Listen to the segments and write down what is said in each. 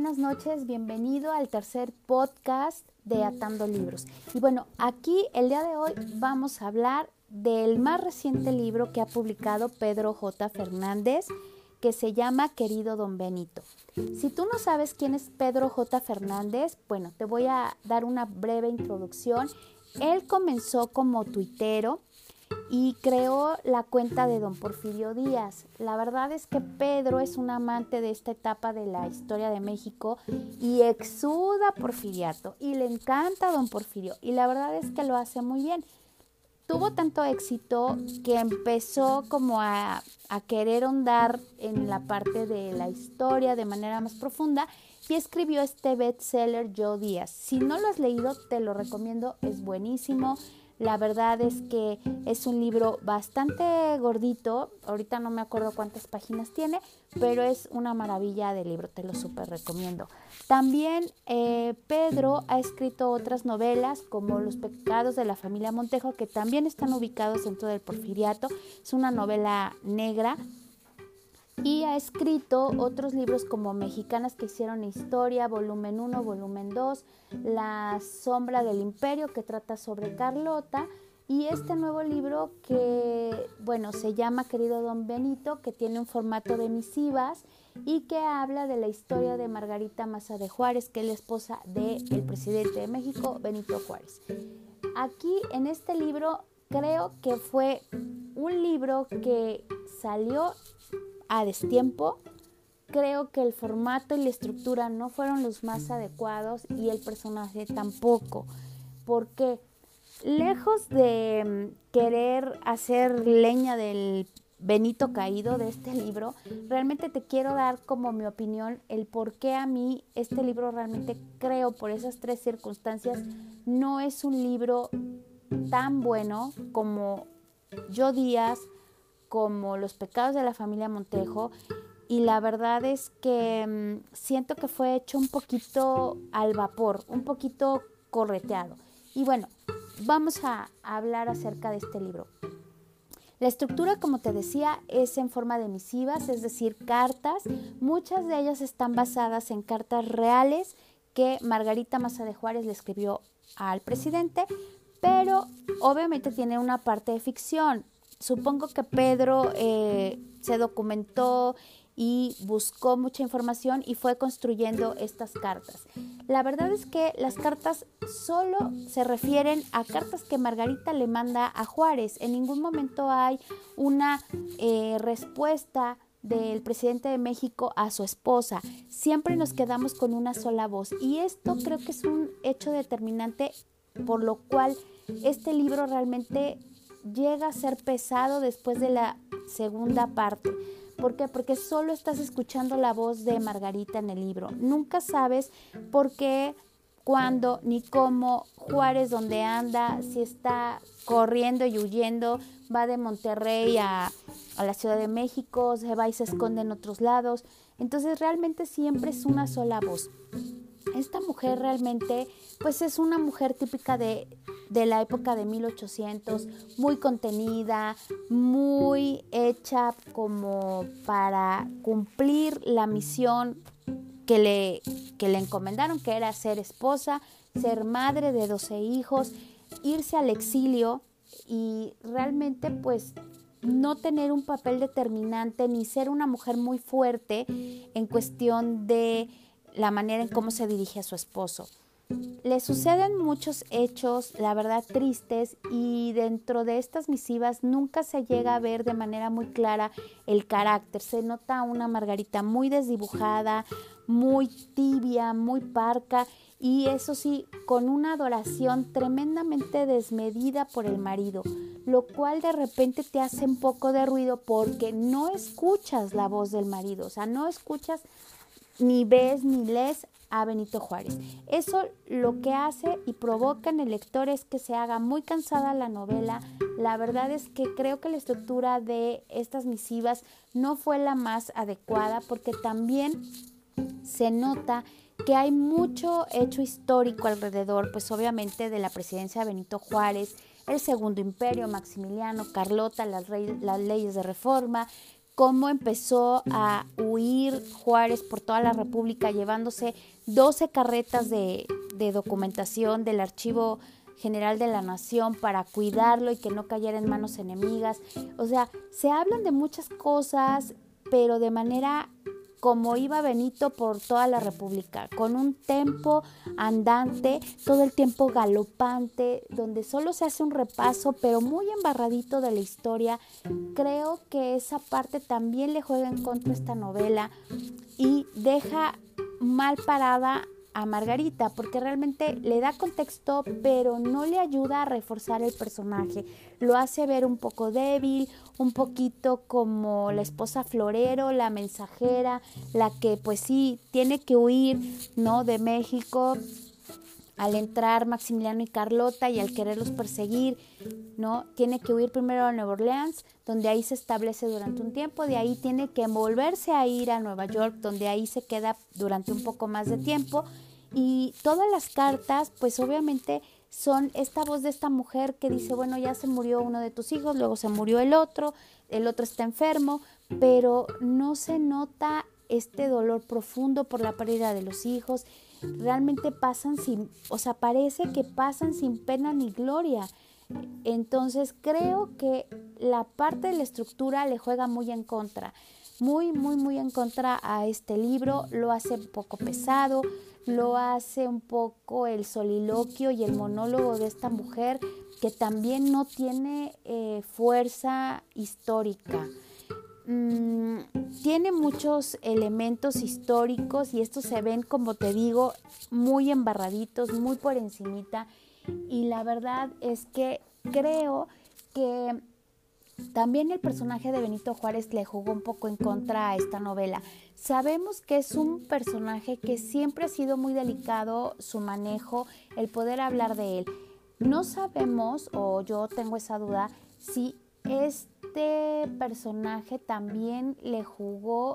buenas noches, bienvenido al tercer podcast de Atando Libros. Y bueno, aquí el día de hoy vamos a hablar del más reciente libro que ha publicado Pedro J. Fernández, que se llama Querido Don Benito. Si tú no sabes quién es Pedro J. Fernández, bueno, te voy a dar una breve introducción. Él comenzó como tuitero, y creó la cuenta de don Porfirio Díaz. La verdad es que Pedro es un amante de esta etapa de la historia de México y exuda porfiriato y le encanta don Porfirio y la verdad es que lo hace muy bien. Tuvo tanto éxito que empezó como a, a querer ahondar en la parte de la historia de manera más profunda y escribió este bestseller Yo Díaz. Si no lo has leído, te lo recomiendo, es buenísimo la verdad es que es un libro bastante gordito, ahorita no me acuerdo cuántas páginas tiene, pero es una maravilla de libro, te lo súper recomiendo. También eh, Pedro ha escrito otras novelas como Los pecados de la familia Montejo, que también están ubicados dentro del porfiriato. Es una novela negra y ha escrito otros libros como Mexicanas que hicieron historia, volumen 1, volumen 2, La sombra del imperio que trata sobre Carlota y este nuevo libro que, bueno, se llama Querido Don Benito, que tiene un formato de misivas y que habla de la historia de Margarita Maza de Juárez, que es la esposa del presidente de México, Benito Juárez. Aquí en este libro creo que fue un libro que salió a destiempo, creo que el formato y la estructura no fueron los más adecuados y el personaje tampoco, porque lejos de mm, querer hacer leña del Benito caído de este libro, realmente te quiero dar como mi opinión el por qué a mí este libro realmente creo por esas tres circunstancias no es un libro tan bueno como yo Díaz como Los pecados de la familia Montejo y la verdad es que mm, siento que fue hecho un poquito al vapor, un poquito correteado. Y bueno, vamos a hablar acerca de este libro. La estructura, como te decía, es en forma de misivas, es decir, cartas. Muchas de ellas están basadas en cartas reales que Margarita Maza de Juárez le escribió al presidente, pero obviamente tiene una parte de ficción supongo que Pedro eh, se documentó y buscó mucha información y fue construyendo estas cartas. La verdad es que las cartas solo se refieren a cartas que Margarita le manda a Juárez. En ningún momento hay una eh, respuesta del presidente de México a su esposa. Siempre nos quedamos con una sola voz y esto creo que es un hecho determinante por lo cual este libro realmente llega a ser pesado después de la segunda parte. ¿Por qué? Porque solo estás escuchando la voz de Margarita en el libro. Nunca sabes por qué, cuándo, ni cómo Juárez donde anda, si está corriendo y huyendo, va de Monterrey a, a la Ciudad de México, se va y se esconde en otros lados. Entonces realmente siempre es una sola voz. Esta mujer realmente, pues es una mujer típica de, de la época de 1800, muy contenida, muy hecha como para cumplir la misión que le, que le encomendaron, que era ser esposa, ser madre de 12 hijos, irse al exilio y realmente pues no tener un papel determinante ni ser una mujer muy fuerte en cuestión de la manera en cómo se dirige a su esposo. Le suceden muchos hechos, la verdad, tristes y dentro de estas misivas nunca se llega a ver de manera muy clara el carácter. Se nota una Margarita muy desdibujada, muy tibia, muy parca y eso sí, con una adoración tremendamente desmedida por el marido, lo cual de repente te hace un poco de ruido porque no escuchas la voz del marido, o sea, no escuchas ni ves ni lees a Benito Juárez. Eso lo que hace y provoca en el lector es que se haga muy cansada la novela. La verdad es que creo que la estructura de estas misivas no fue la más adecuada porque también se nota que hay mucho hecho histórico alrededor, pues obviamente de la presidencia de Benito Juárez, el Segundo Imperio, Maximiliano, Carlota, las, las leyes de reforma, cómo empezó a huir Juárez por toda la República llevándose 12 carretas de, de documentación del archivo general de la nación para cuidarlo y que no cayera en manos enemigas. O sea, se hablan de muchas cosas, pero de manera como iba Benito por toda la República, con un tempo andante, todo el tiempo galopante, donde solo se hace un repaso, pero muy embarradito de la historia. Creo que esa parte también le juega en contra esta novela y deja mal parada a Margarita porque realmente le da contexto pero no le ayuda a reforzar el personaje. Lo hace ver un poco débil, un poquito como la esposa florero, la mensajera, la que pues sí tiene que huir, ¿no? De México al entrar Maximiliano y Carlota y al quererlos perseguir, ¿no? Tiene que huir primero a Nueva Orleans, donde ahí se establece durante un tiempo, de ahí tiene que volverse a ir a Nueva York, donde ahí se queda durante un poco más de tiempo. Y todas las cartas, pues obviamente son esta voz de esta mujer que dice, bueno, ya se murió uno de tus hijos, luego se murió el otro, el otro está enfermo, pero no se nota este dolor profundo por la pérdida de los hijos realmente pasan sin, o sea, parece que pasan sin pena ni gloria. Entonces creo que la parte de la estructura le juega muy en contra, muy, muy, muy en contra a este libro, lo hace un poco pesado, lo hace un poco el soliloquio y el monólogo de esta mujer que también no tiene eh, fuerza histórica. Mm, tiene muchos elementos históricos y estos se ven, como te digo, muy embarraditos, muy por encimita. Y la verdad es que creo que también el personaje de Benito Juárez le jugó un poco en contra a esta novela. Sabemos que es un personaje que siempre ha sido muy delicado su manejo, el poder hablar de él. No sabemos, o yo tengo esa duda, si es este personaje también le jugó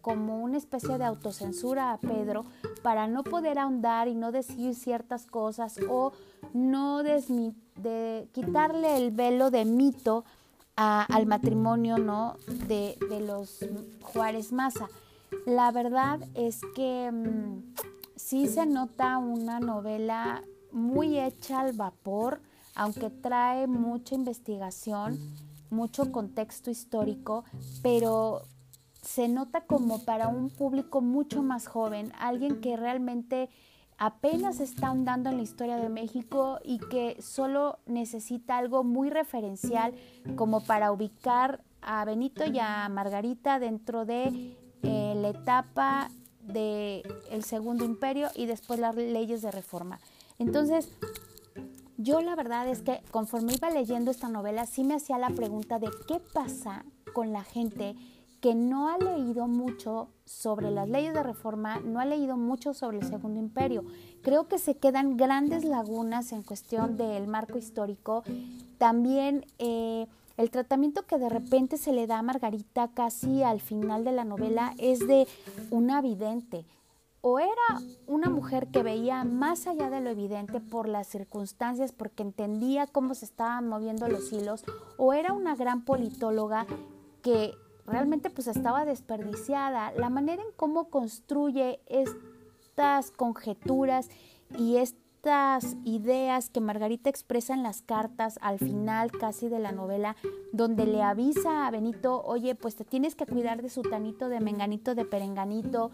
como una especie de autocensura a Pedro para no poder ahondar y no decir ciertas cosas o no quitarle el velo de mito al matrimonio ¿no? de, los Juárez Maza. La verdad es que mm, sí se nota una novela muy hecha al vapor, aunque trae mucha investigación mucho contexto histórico, pero se nota como para un público mucho más joven, alguien que realmente apenas está andando en la historia de México y que solo necesita algo muy referencial como para ubicar a Benito y a Margarita dentro de eh, la etapa del el Segundo Imperio y después las leyes de reforma. Entonces, yo la verdad es que conforme iba leyendo esta novela, sí me hacía la pregunta de qué pasa con la gente que no ha leído mucho sobre las leyes de reforma, no ha leído mucho sobre el Segundo Imperio. Creo que se quedan grandes lagunas en cuestión del marco histórico. También eh, el tratamiento que de repente se le da a Margarita casi al final de la novela es de una vidente o era una mujer que veía más allá de lo evidente por las circunstancias, porque entendía cómo se estaban moviendo los hilos, o era una gran politóloga que realmente pues estaba desperdiciada. La manera en cómo construye estas conjeturas y estas ideas que Margarita expresa en las cartas al final casi de la novela, donde le avisa a Benito, oye, pues te tienes que cuidar de su tanito, de menganito, de perenganito,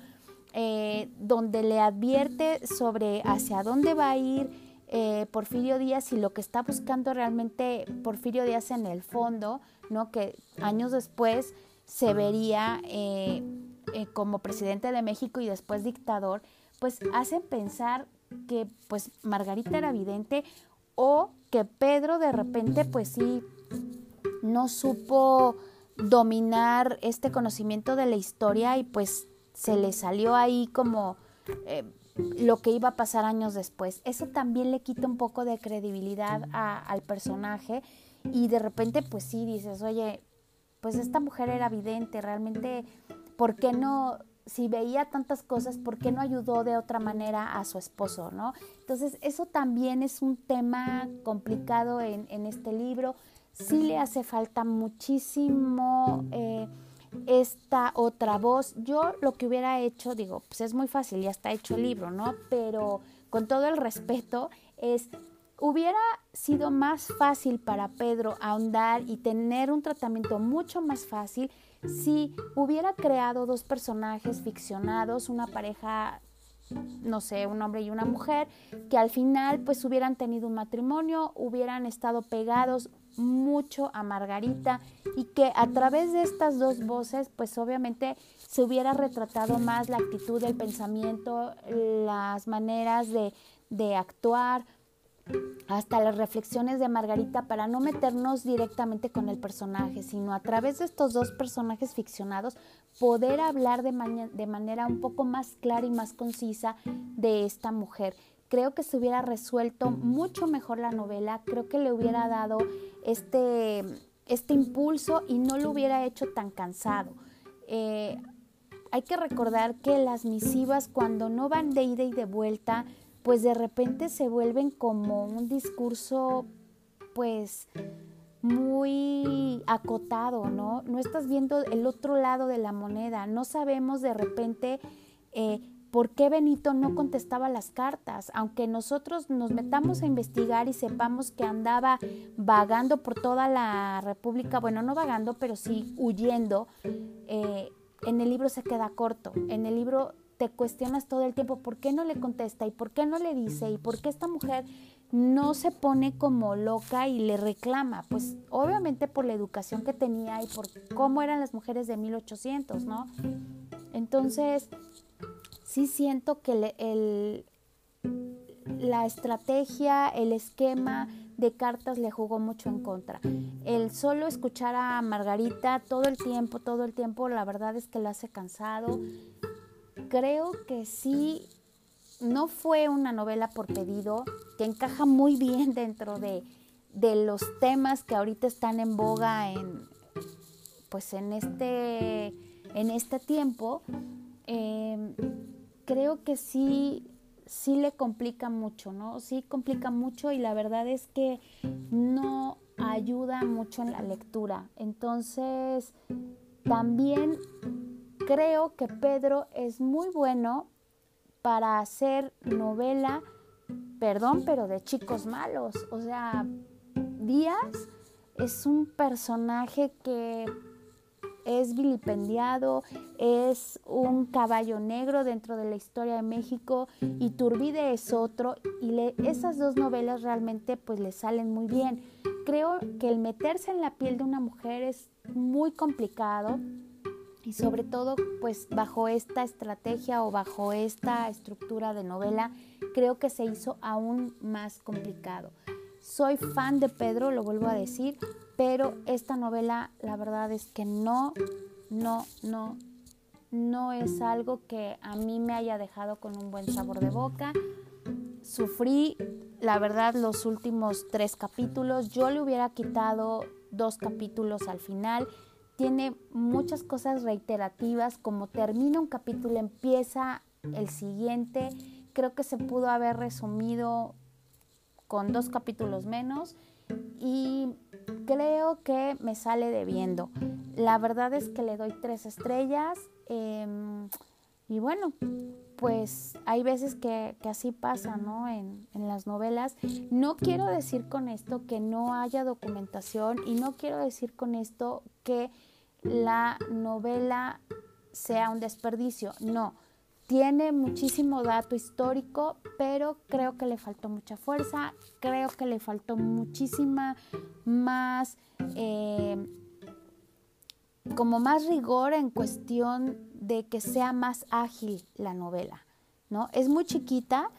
eh, donde le advierte sobre hacia dónde va a ir eh, Porfirio Díaz y lo que está buscando realmente Porfirio Díaz en el fondo, ¿no? que años después se vería eh, como presidente de México y después dictador, pues hacen pensar que pues Margarita era vidente o que Pedro de repente pues sí no supo dominar este conocimiento de la historia y pues se le salió ahí como eh, lo que iba a pasar años después. Eso también le quita un poco de credibilidad al personaje y de repente pues sí dices, oye, pues esta mujer era vidente, realmente, ¿por qué no, si veía tantas cosas, ¿por qué no ayudó de otra manera a su esposo, no? Entonces, eso también es un tema complicado en, este libro. Sí le hace falta muchísimo... Eh, esta otra voz. Yo lo que hubiera hecho, digo, pues es muy fácil, ya está hecho el libro, ¿no? Pero con todo el respeto, es, hubiera sido más fácil para Pedro ahondar y tener un tratamiento mucho más fácil si hubiera creado dos personajes ficcionados, una pareja no sé, un hombre y una mujer, que al final pues hubieran tenido un matrimonio, hubieran estado pegados mucho a Margarita y que a través de estas dos voces pues obviamente se hubiera retratado más la actitud, el pensamiento, las maneras de, de actuar, hasta las reflexiones de Margarita para no meternos directamente con el personaje, sino a través de estos dos personajes ficcionados poder hablar de, manera un poco más clara y más concisa de esta mujer. Creo que se hubiera resuelto mucho mejor la novela, creo que le hubiera dado este, este impulso y no lo hubiera hecho tan cansado. Eh, hay que recordar que las misivas cuando no van de ida y de vuelta, pues de repente se vuelven como un discurso pues muy acotado, ¿no? No estás viendo el otro lado de la moneda, no sabemos de repente eh, por qué Benito no contestaba las cartas, aunque nosotros nos metamos a investigar y sepamos que andaba vagando por toda la República, bueno, no vagando, pero sí huyendo, eh, en el libro se queda corto, en el libro te cuestionas todo el tiempo por qué no le contesta y por qué no le dice y por qué esta mujer no se pone como loca y le reclama, pues obviamente por la educación que tenía y por cómo eran las mujeres de 1800, ¿no? Entonces, sí siento que el, la estrategia, el esquema de cartas le jugó mucho en contra. El solo escuchar a Margarita todo el tiempo, todo el tiempo, la verdad es que la hace cansado creo que sí, no fue una novela por pedido, que encaja muy bien dentro de, los temas que ahorita están en boga en, pues en este, en este tiempo. Em, creo que sí, sí le complica mucho, ¿no? Sí complica mucho y la verdad es que no ayuda mucho en la lectura. Entonces, también Creo que Pedro es muy bueno para hacer novela, perdón, pero de chicos malos. O sea, Díaz es un personaje que es vilipendiado, es un caballo negro dentro de la historia de México y Turbide es otro y esas dos novelas realmente pues le salen muy bien. Creo que el meterse en la piel de una mujer es muy complicado y sobre todo pues bajo esta estrategia o bajo esta estructura de novela creo que se hizo aún más complicado. Soy fan de Pedro, lo vuelvo a decir, pero esta novela la verdad es que no, no, no, no es algo que a mí me haya dejado con un buen sabor de boca. Sufrí, la verdad, los últimos tres capítulos. Yo le hubiera quitado dos capítulos al final tiene muchas cosas reiterativas, como termina un capítulo, empieza el siguiente. Creo que se pudo haber resumido con dos capítulos menos y creo que me sale debiendo. La verdad es que le doy tres estrellas em, y bueno, pues hay veces que, así pasa, ¿no? En, en, las novelas. No quiero decir con esto que no haya documentación y no quiero decir con esto que la novela sea un desperdicio. No, tiene muchísimo dato histórico, pero creo que le faltó mucha fuerza, creo que le faltó muchísima más, eh, como más rigor en cuestión de que sea más ágil la novela, ¿no? Es muy chiquita,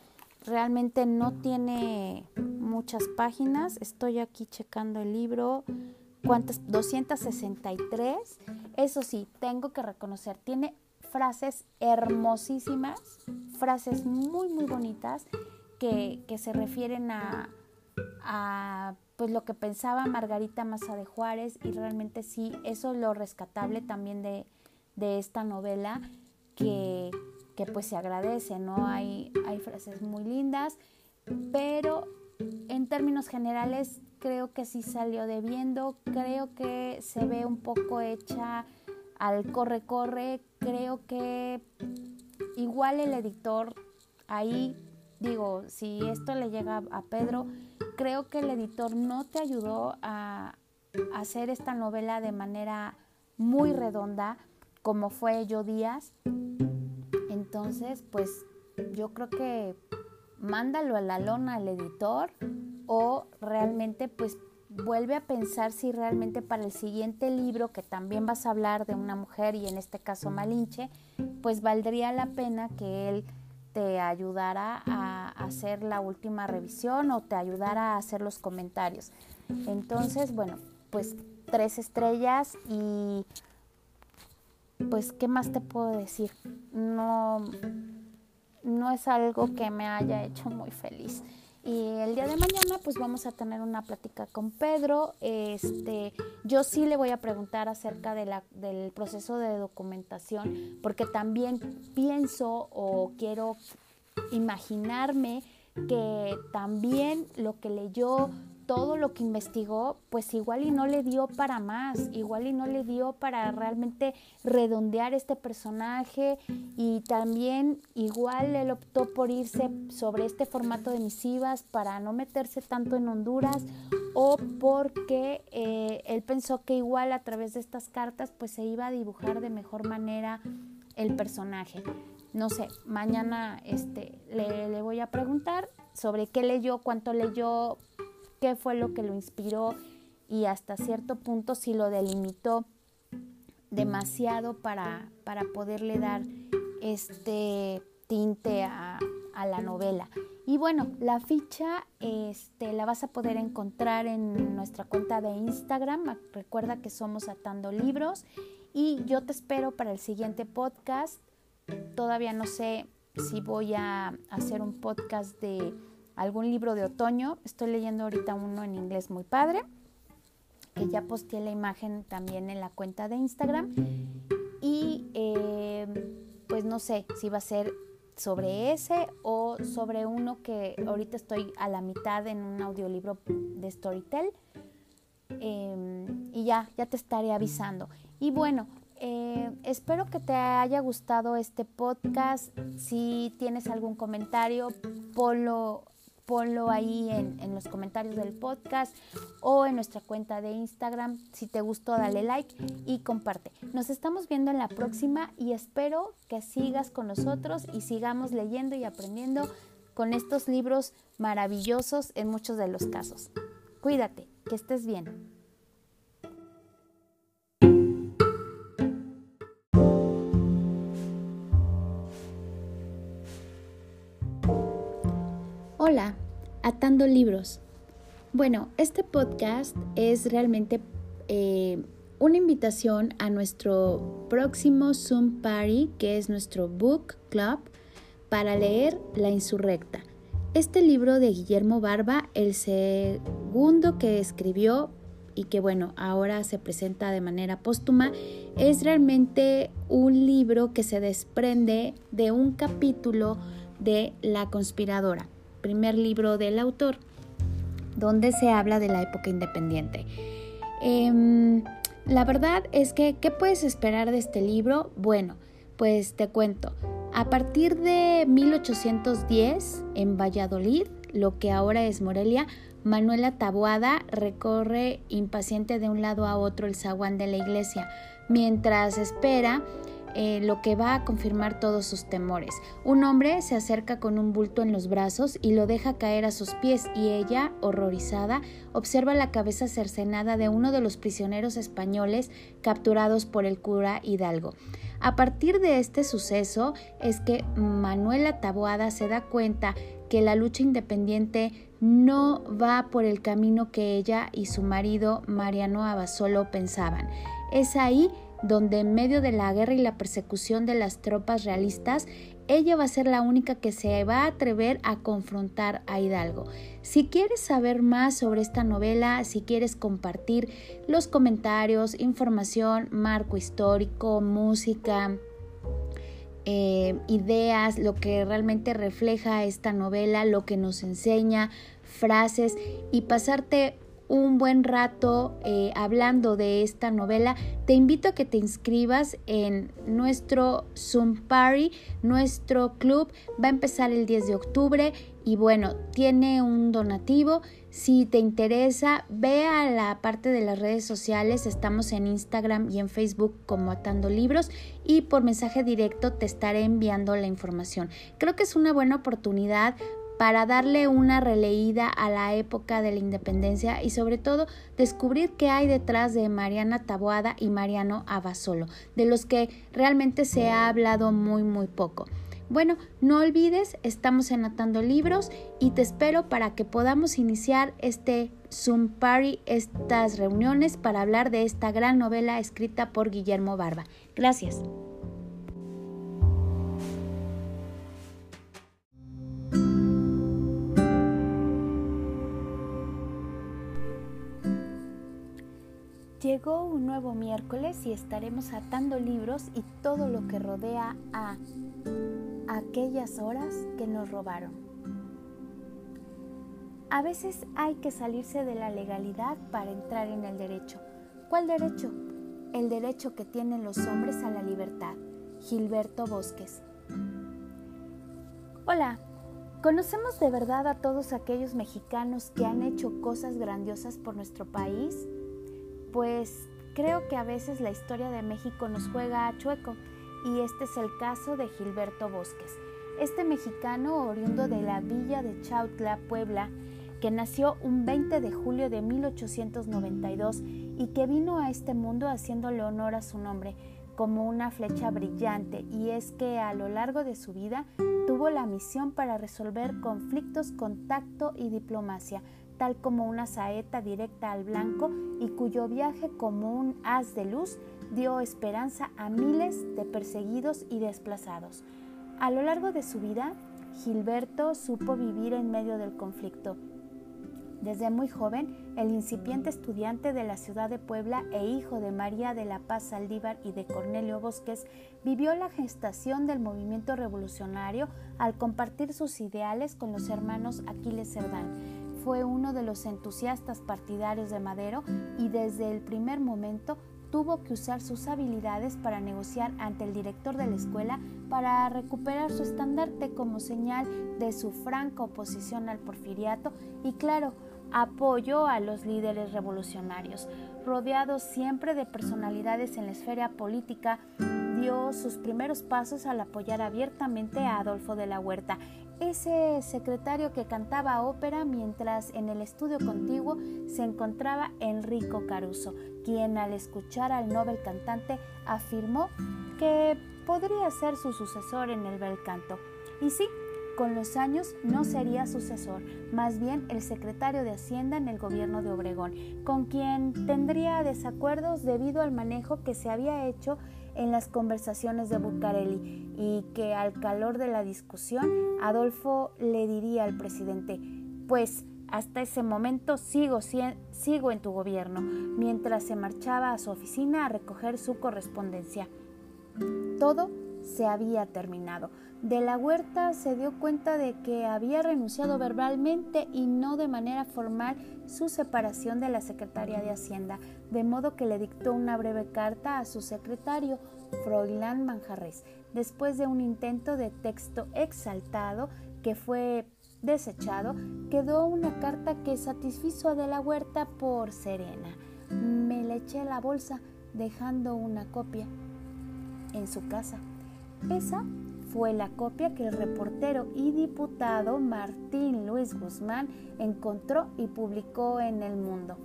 realmente no tiene muchas páginas, estoy aquí checando el libro, ¿Cuántas? 263. Eso sí, tengo que reconocer, tiene frases hermosísimas, frases muy, muy bonitas que, se refieren a, a, pues lo que pensaba Margarita Maza de Juárez y realmente sí, eso es lo rescatable también de, esta novela que, que, pues se agradece, ¿no? Hay, hay frases muy lindas, pero en términos generales creo que sí salió debiendo, creo que se ve un poco hecha al corre-corre, creo que igual el editor ahí, digo, si esto le llega a Pedro, creo que el editor no te ayudó a, hacer esta novela de manera muy redonda, como fue Yo Díaz. Entonces, pues yo creo que mándalo a la lona al editor o realmente pues vuelve a pensar si realmente para el siguiente libro, que también vas a hablar de una mujer y en este caso Malinche, pues valdría la pena que él te ayudara a hacer la última revisión o te ayudara a hacer los comentarios. Entonces, bueno, pues tres estrellas y pues, ¿qué más te puedo decir? No, no es algo que me haya hecho muy feliz. Y el día de mañana pues vamos a tener una plática con Pedro. Este, yo sí le voy a preguntar acerca de la, del proceso de documentación porque también pienso o quiero imaginarme que también lo que leyó todo lo que investigó, pues igual y no le dio para más, igual y no le dio para realmente redondear este personaje y también igual él optó por irse sobre este formato de misivas para no meterse tanto en Honduras o porque eh, él pensó que igual a través de estas cartas pues se iba a dibujar de mejor manera el personaje. No sé, mañana este, le, le voy a preguntar sobre qué leyó, cuánto leyó, qué fue lo que lo inspiró y hasta cierto punto si lo delimitó demasiado para, para poderle dar este tinte a, la novela. Y bueno, la ficha este, la vas a poder encontrar en nuestra cuenta de Instagram. Recuerda que somos Atando Libros. Y yo te espero para el siguiente podcast. Todavía no sé si voy a hacer un podcast de algún libro de otoño. Estoy leyendo ahorita uno en inglés muy padre, que ya posteé la imagen también en la cuenta de Instagram. Y eh, pues no sé si va a ser sobre ese o sobre uno que ahorita estoy a la mitad en un audiolibro de Storytel. Em, y ya, ya te estaré avisando. Y bueno, eh, espero que te haya gustado este podcast. Si tienes algún comentario, ponlo ponlo ahí en, en, los comentarios del podcast o en nuestra cuenta de Instagram. Si te gustó, dale like y comparte. Nos estamos viendo en la próxima y espero que sigas con nosotros y sigamos leyendo y aprendiendo con estos libros maravillosos en muchos de los casos. Cuídate, que estés bien. Hola, atando libros. Bueno, este podcast es realmente eh, una invitación a nuestro próximo Zoom Party, que es nuestro Book Club, para leer La Insurrecta. Este libro de Guillermo Barba, el segundo que escribió y que bueno, ahora se presenta de manera póstuma, es realmente un libro que se desprende de un capítulo de La conspiradora primer libro del autor, donde se habla de la época independiente. Em, la verdad es que, ¿qué puedes esperar de este libro? Bueno, pues te cuento. A partir de 1810, en Valladolid, lo que ahora es Morelia, Manuela Taboada recorre impaciente de un lado a otro el zaguán de la iglesia, mientras espera eh, lo que va a confirmar todos sus temores. Un hombre se acerca con un bulto en los brazos y lo deja caer a sus pies y ella, horrorizada, observa la cabeza cercenada de uno de los prisioneros españoles capturados por el cura Hidalgo. A partir de este suceso es que Manuela Taboada se da cuenta que la lucha independiente no va por el camino que ella y su marido Mariano Abasolo pensaban. Es ahí donde en medio de la guerra y la persecución de las tropas realistas, ella va a ser la única que se va a atrever a confrontar a Hidalgo. Si quieres saber más sobre esta novela, si quieres compartir los comentarios, información, marco histórico, música, eh, ideas, lo que realmente refleja esta novela, lo que nos enseña, frases y pasarte un buen rato eh, hablando de esta novela, te invito a que te inscribas en nuestro Zoom Party, nuestro club. Va a empezar el 10 de octubre y bueno, tiene un donativo. Si te interesa, ve a la parte de las redes sociales. Estamos en Instagram y en Facebook como Atando Libros y por mensaje directo te estaré enviando la información. Creo que es una buena oportunidad para darle una releída a la época de la independencia y sobre todo descubrir qué hay detrás de Mariana Taboada y Mariano Abasolo, de los que realmente se ha hablado muy muy poco. Bueno, no olvides, estamos anotando libros y te espero para que podamos iniciar este Zoom Party, estas reuniones para hablar de esta gran novela escrita por Guillermo Barba. Gracias. Llegó un nuevo miércoles y estaremos atando libros y todo lo que rodea a aquellas horas que nos robaron. A veces hay que salirse de la legalidad para entrar en el derecho. ¿Cuál derecho? El derecho que tienen los hombres a la libertad. Gilberto Bosques. Hola, ¿conocemos de verdad a todos aquellos mexicanos que han hecho cosas grandiosas por nuestro país? Pues creo que a veces la historia de México nos juega a chueco y este es el caso de Gilberto Bosques. Este mexicano oriundo de la villa de Chautla, Puebla, que nació un 20 de julio de 1892 y que vino a este mundo haciéndole honor a su nombre como una flecha brillante y es que a lo largo de su vida tuvo la misión para resolver conflictos con tacto y diplomacia, tal como una saeta directa al blanco y cuyo viaje como un haz de luz dio esperanza a miles de perseguidos y desplazados. A lo largo de su vida, Gilberto supo vivir en medio del conflicto. Desde muy joven, el incipiente estudiante de la ciudad de Puebla e hijo de María de la Paz Saldívar y de Cornelio Bosques, vivió la gestación del movimiento revolucionario al compartir sus ideales con los hermanos Aquiles Cerdán fue uno de los entusiastas partidarios de Madero y desde el primer momento tuvo que usar sus habilidades para negociar ante el director de la escuela para recuperar su estandarte como señal de su franca oposición al porfiriato y claro, apoyo a los líderes revolucionarios. Rodeado siempre de personalidades en la esfera política, dio sus primeros pasos al apoyar abiertamente a Adolfo de la Huerta ese secretario que cantaba ópera mientras en el estudio contiguo se encontraba Enrico Caruso, quien al escuchar al Nobel cantante afirmó que podría ser su sucesor en el bel canto. Y sí, con los años no sería sucesor, más bien el secretario de Hacienda en el gobierno de Obregón, con quien tendría desacuerdos debido al manejo que se había hecho en las conversaciones de Bucareli y que al calor de la discusión Adolfo le diría al presidente, pues hasta ese momento sigo, sigo en tu gobierno, mientras se marchaba a su oficina a recoger su correspondencia. Todo se había terminado. De la Huerta se dio cuenta de que había renunciado verbalmente y no de manera formal su separación de la Secretaría de Hacienda, de modo que le dictó una breve carta a su secretario, Froilán Manjarres, después de un intento de texto exaltado que fue desechado, quedó una carta que satisfizo a De la Huerta por serena. Me le eché la bolsa dejando una copia en su casa. Esa fue la copia que el reportero y diputado Martín Luis Guzmán encontró y publicó en El Mundo.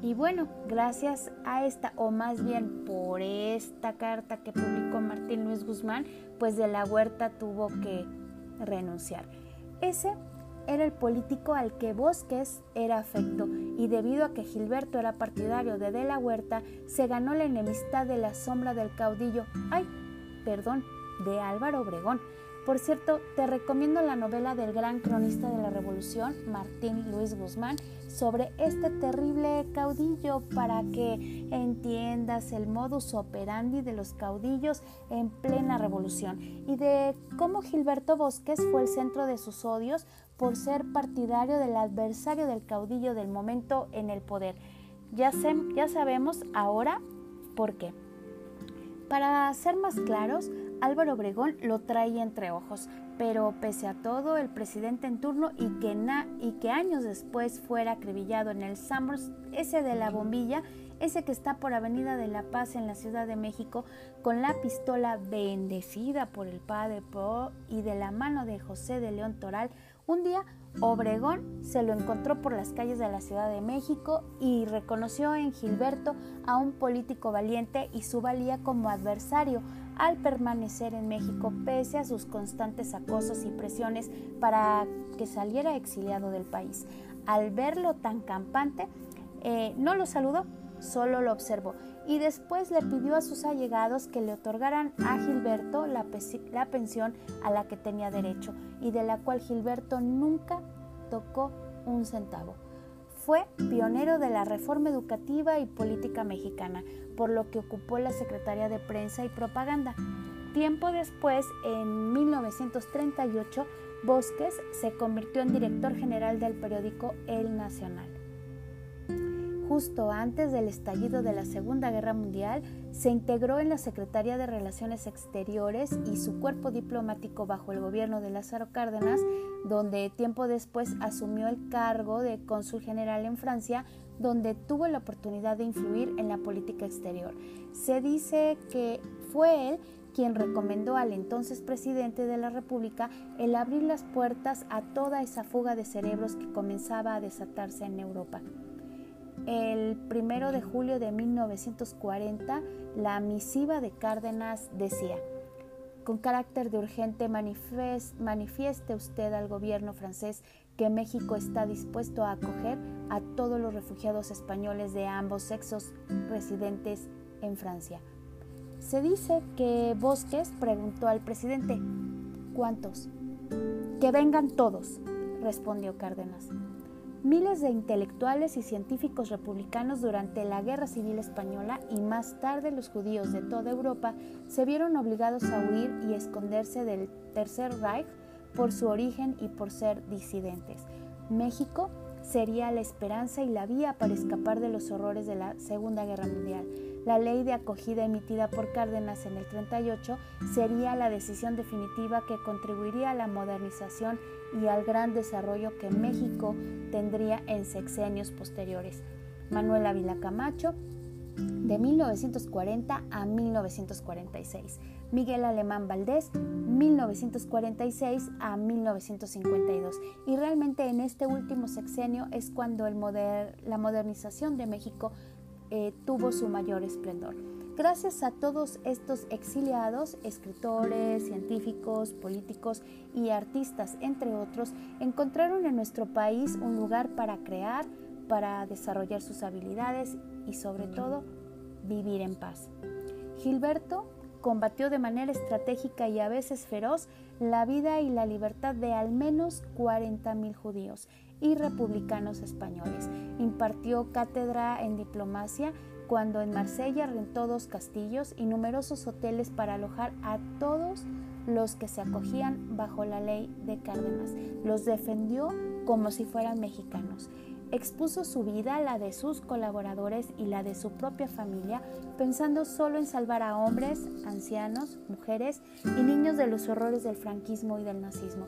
Y bueno, gracias a esta, o más bien por esta carta que publicó Martín Luis Guzmán, pues de la Huerta tuvo que renunciar. Ese era el político al que Bosques era afecto y debido a que Gilberto era partidario de De la Huerta, se ganó la enemistad de la sombra del caudillo. ¡Ay! perdón, de Álvaro Obregón, Por cierto, te recomiendo la novela del gran cronista de la Revolución, Martín Luis Guzmán, sobre este terrible caudillo para que entiendas el modus operandi de los caudillos en plena revolución y de cómo Gilberto Bosques fue el centro de sus odios por ser partidario del adversario del caudillo del momento en el poder. Ya, ya sabemos ahora por qué. Para ser más claros, Álvaro Obregón lo trae entre ojos, pero pese a todo, el presidente en turno y que, y que años después fuera acribillado en el Summers, ese de la bombilla, ese que está por Avenida de la Paz en la Ciudad de México, con la pistola bendecida por el Padre Pro y de la mano de José de León Toral, un día Obregón se lo encontró por las calles de la Ciudad de México y reconoció en Gilberto a un político valiente y su valía como adversario al permanecer en México pese a sus constantes acosos y presiones para que saliera exiliado del país. Al verlo tan campante, eh, no lo saludó, solo lo observó y después le pidió a sus allegados que le otorgaran a Gilberto la, la, pensión a la que tenía derecho y de la cual Gilberto nunca tocó un centavo. Fue pionero de la reforma educativa y política mexicana, por lo que ocupó la Secretaría de Prensa y Propaganda. Tiempo después, en 1938, Bosques se convirtió en director general del periódico El Nacional. Justo antes del estallido de la Segunda Guerra Mundial, se integró en la Secretaría de Relaciones Exteriores y su cuerpo diplomático bajo el gobierno de Lázaro Cárdenas, donde tiempo después asumió el cargo de cónsul general en Francia, donde tuvo la oportunidad de influir en la política exterior. Se dice que fue él quien recomendó al entonces presidente de la República el abrir las puertas a toda esa fuga de cerebros que comenzaba a desatarse en Europa. El primero de julio de 1940, la misiva de Cárdenas decía, con carácter de urgente manifieste usted al gobierno francés que México está dispuesto a acoger a todos los refugiados españoles de ambos sexos residentes en Francia. Se dice que Bosques preguntó al presidente, ¿cuántos? Que vengan todos, respondió Cárdenas. Miles de intelectuales y científicos republicanos durante la Guerra Civil Española y más tarde los judíos de toda Europa se vieron obligados a huir y esconderse del Tercer Reich por su origen y por ser disidentes. México sería la esperanza y la vía para escapar de los horrores de la Segunda Guerra Mundial. La ley de acogida emitida por Cárdenas en el 38 sería la decisión definitiva que contribuiría a la modernización y al gran desarrollo que México tendría en sexenios posteriores. Manuel Ávila Camacho, de 1940 a 1946. Miguel Alemán Valdés, 1946 a 1952. Y realmente en este último sexenio es cuando el la modernización de México eh, tuvo su mayor esplendor. Gracias a todos estos exiliados, escritores, científicos, políticos y artistas, entre otros, encontraron en nuestro país un lugar para crear, para desarrollar sus habilidades y sobre todo vivir en paz. Gilberto combatió de manera estratégica y a veces feroz la vida y la libertad de al menos 40.000 judíos y republicanos españoles. Impartió cátedra en diplomacia cuando en Marsella rentó dos castillos y numerosos hoteles para alojar a todos los que se acogían bajo la ley de Cárdenas. Los defendió como si fueran mexicanos. Expuso su vida, la de sus colaboradores y la de su propia familia, pensando solo en salvar a hombres, ancianos, mujeres y niños de los horrores del franquismo y del nazismo.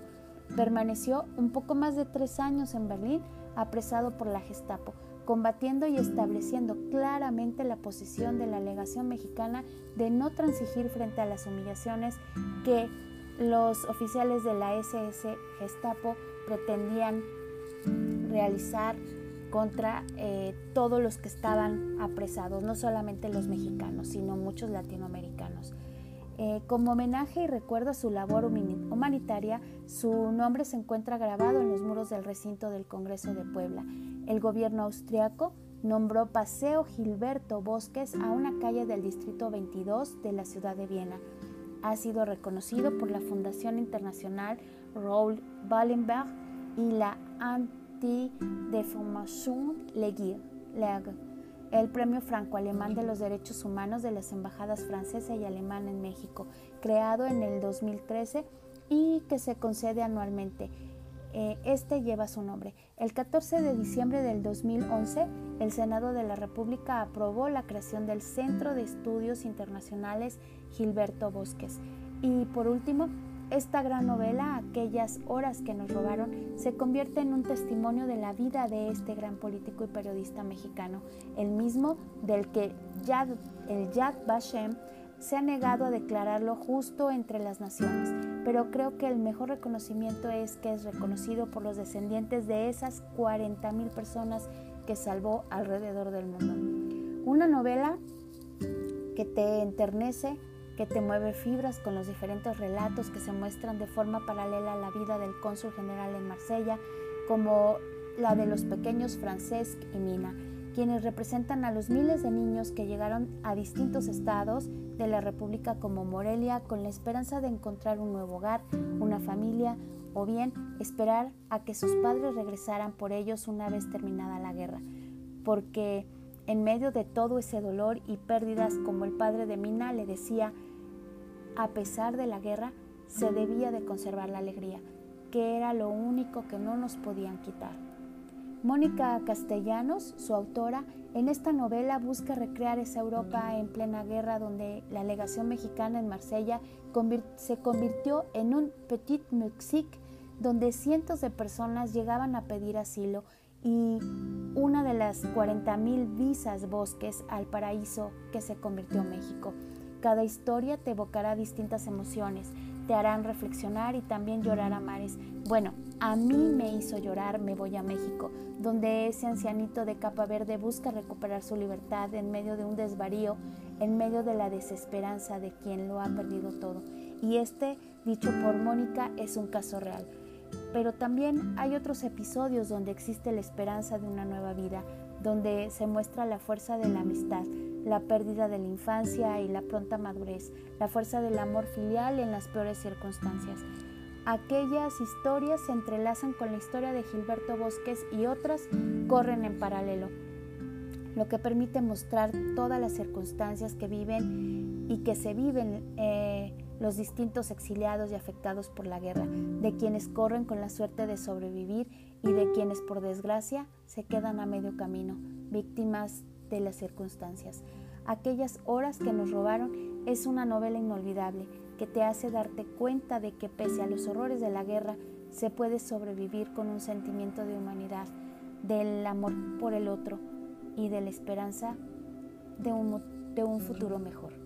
Permaneció un poco más de tres años en Berlín, apresado por la Gestapo, combatiendo y estableciendo claramente la posición de la legación mexicana de no transigir frente a las humillaciones que los oficiales de la SS Gestapo pretendían realizar contra eh, todos los que estaban apresados, no solamente los mexicanos, sino muchos latinoamericanos. Eh, como homenaje y recuerdo a su labor humanitaria, su nombre se encuentra grabado en los muros del recinto del Congreso de Puebla. El gobierno austriaco nombró Paseo Gilberto Bosques a una calle del Distrito 22 de la ciudad de Viena. Ha sido reconocido por la Fundación Internacional Raoul Wallenberg y la Anti-Déformation Legue, el Premio Franco-Alemán de los Derechos Humanos de las Embajadas Francesa y Alemana en México, creado en el 2013 y que se concede anualmente. Eh, este lleva su nombre. El 14 de diciembre del 2011, el Senado de la República aprobó la creación del Centro de Estudios Internacionales Gilberto Bosques. Y por último, esta gran novela, Aquellas horas que nos robaron, se convierte en un testimonio de la vida de este gran político y periodista mexicano, el mismo del que Yad, el Yad Vashem se ha negado a declararlo justo entre las naciones, pero creo que el mejor reconocimiento es que es reconocido por los descendientes de esas 40.000 personas que salvó alrededor del mundo. Una novela que te enternece, que te mueve fibras con los diferentes relatos que se muestran de forma paralela a la vida del cónsul general en Marsella, como la de los pequeños Francesc y Mina, quienes representan a los miles de niños que llegaron a distintos estados de la República como Morelia con la esperanza de encontrar un nuevo hogar, una familia o bien esperar a que sus padres regresaran por ellos una vez terminada la guerra. Porque en medio de todo ese dolor y pérdidas, como el padre de Mina le decía, a pesar de la guerra, se debía de conservar la alegría, que era lo único que no nos podían quitar. Mónica Castellanos, su autora, en esta novela busca recrear esa Europa en plena guerra donde la legación mexicana en Marsella se convirtió en un petit Mexique donde cientos de personas llegaban a pedir asilo y una de las 40.000 visas bosques al paraíso que se convirtió México. Cada historia te evocará distintas emociones, te harán reflexionar y también llorar a mares. Bueno, a mí me hizo llorar Me voy a México, donde ese ancianito de capa verde busca recuperar su libertad en medio de un desvarío, en medio de la desesperanza de quien lo ha perdido todo. Y este, dicho por Mónica, es un caso real. Pero también hay otros episodios donde existe la esperanza de una nueva vida, donde se muestra la fuerza de la amistad, la pérdida de la infancia y la pronta madurez, la fuerza del amor filial en las peores circunstancias. Aquellas historias se entrelazan con la historia de Gilberto Bosques y otras corren en paralelo, lo que permite mostrar todas las circunstancias que viven y que se viven eh, los distintos exiliados y afectados por la guerra, de quienes corren con la suerte de sobrevivir y de quienes por desgracia se quedan a medio camino, víctimas de las circunstancias. Aquellas horas que nos robaron es una novela inolvidable que te hace darte cuenta de que pese a los horrores de la guerra, se puede sobrevivir con un sentimiento de humanidad, del amor por el otro y de la esperanza de un, de un futuro mejor.